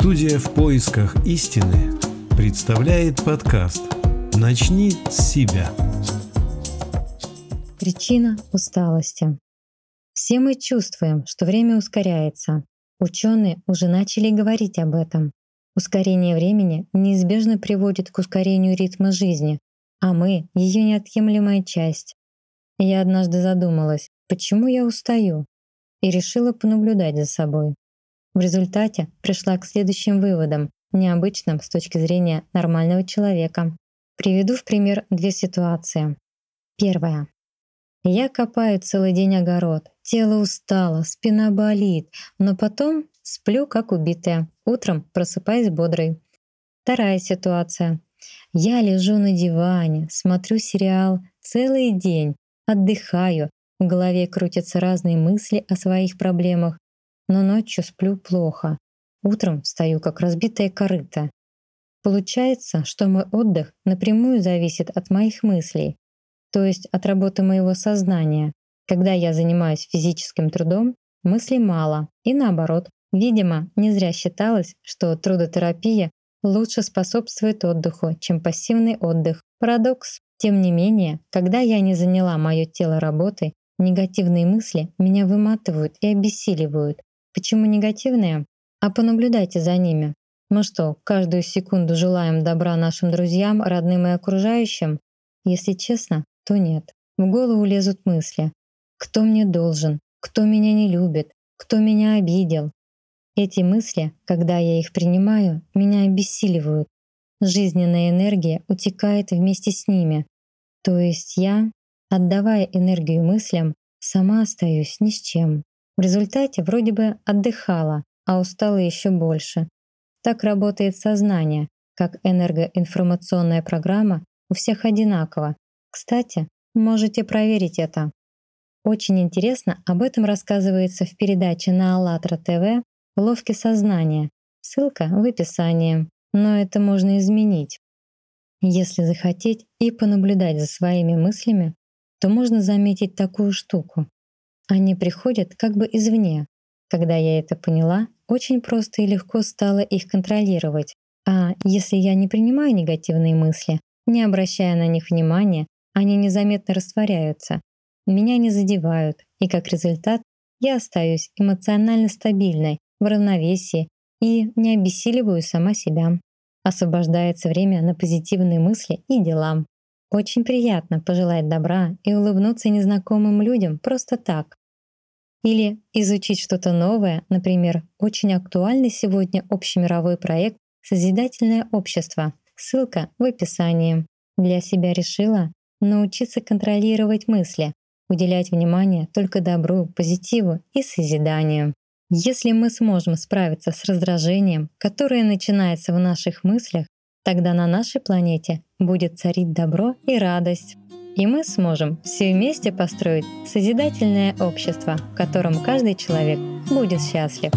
Студия в поисках истины представляет подкаст «Начни с себя». Причина усталости. Все мы чувствуем, что время ускоряется. Ученые уже начали говорить об этом. Ускорение времени неизбежно приводит к ускорению ритма жизни, а мы — ее неотъемлемая часть. Я однажды задумалась, почему я устаю, и решила понаблюдать за собой. В результате пришла к следующим выводам, необычным с точки зрения нормального человека. Приведу в пример две ситуации. Первая. Я копаю целый день огород, тело устало, спина болит, но потом сплю как убитая, утром просыпаюсь бодрой. Вторая ситуация. Я лежу на диване, смотрю сериал целый день, отдыхаю, в голове крутятся разные мысли о своих проблемах, но ночью сплю плохо. Утром встаю как разбитая корыта. Получается, что мой отдых напрямую зависит от моих мыслей, то есть от работы моего сознания. Когда я занимаюсь физическим трудом, мыслей мало, и наоборот. Видимо, не зря считалось, что трудотерапия лучше способствует отдыху, чем пассивный отдых. Парадокс. Тем не менее, когда я не заняла мое тело работой, негативные мысли меня выматывают и обессиливают, Почему негативные? А понаблюдайте за ними. Мы что, каждую секунду желаем добра нашим друзьям, родным и окружающим? Если честно, то нет. В голову лезут мысли. Кто мне должен? Кто меня не любит? Кто меня обидел? Эти мысли, когда я их принимаю, меня обессиливают. Жизненная энергия утекает вместе с ними. То есть я, отдавая энергию мыслям, сама остаюсь ни с чем. В результате вроде бы отдыхала, а устала еще больше. Так работает сознание, как энергоинформационная программа у всех одинаково. Кстати, можете проверить это. Очень интересно, об этом рассказывается в передаче на АЛЛАТРА ТВ «Ловки сознания». Ссылка в описании. Но это можно изменить. Если захотеть и понаблюдать за своими мыслями, то можно заметить такую штуку. Они приходят как бы извне. Когда я это поняла, очень просто и легко стало их контролировать. А если я не принимаю негативные мысли, не обращая на них внимания, они незаметно растворяются, меня не задевают, и как результат я остаюсь эмоционально стабильной, в равновесии и не обессиливаю сама себя. Освобождается время на позитивные мысли и дела. Очень приятно пожелать добра и улыбнуться незнакомым людям просто так. Или изучить что-то новое, например, очень актуальный сегодня общемировой проект «Созидательное общество». Ссылка в описании. Для себя решила научиться контролировать мысли, уделять внимание только добру, позитиву и созиданию. Если мы сможем справиться с раздражением, которое начинается в наших мыслях, тогда на нашей планете будет царить добро и радость. И мы сможем все вместе построить созидательное общество, в котором каждый человек будет счастлив.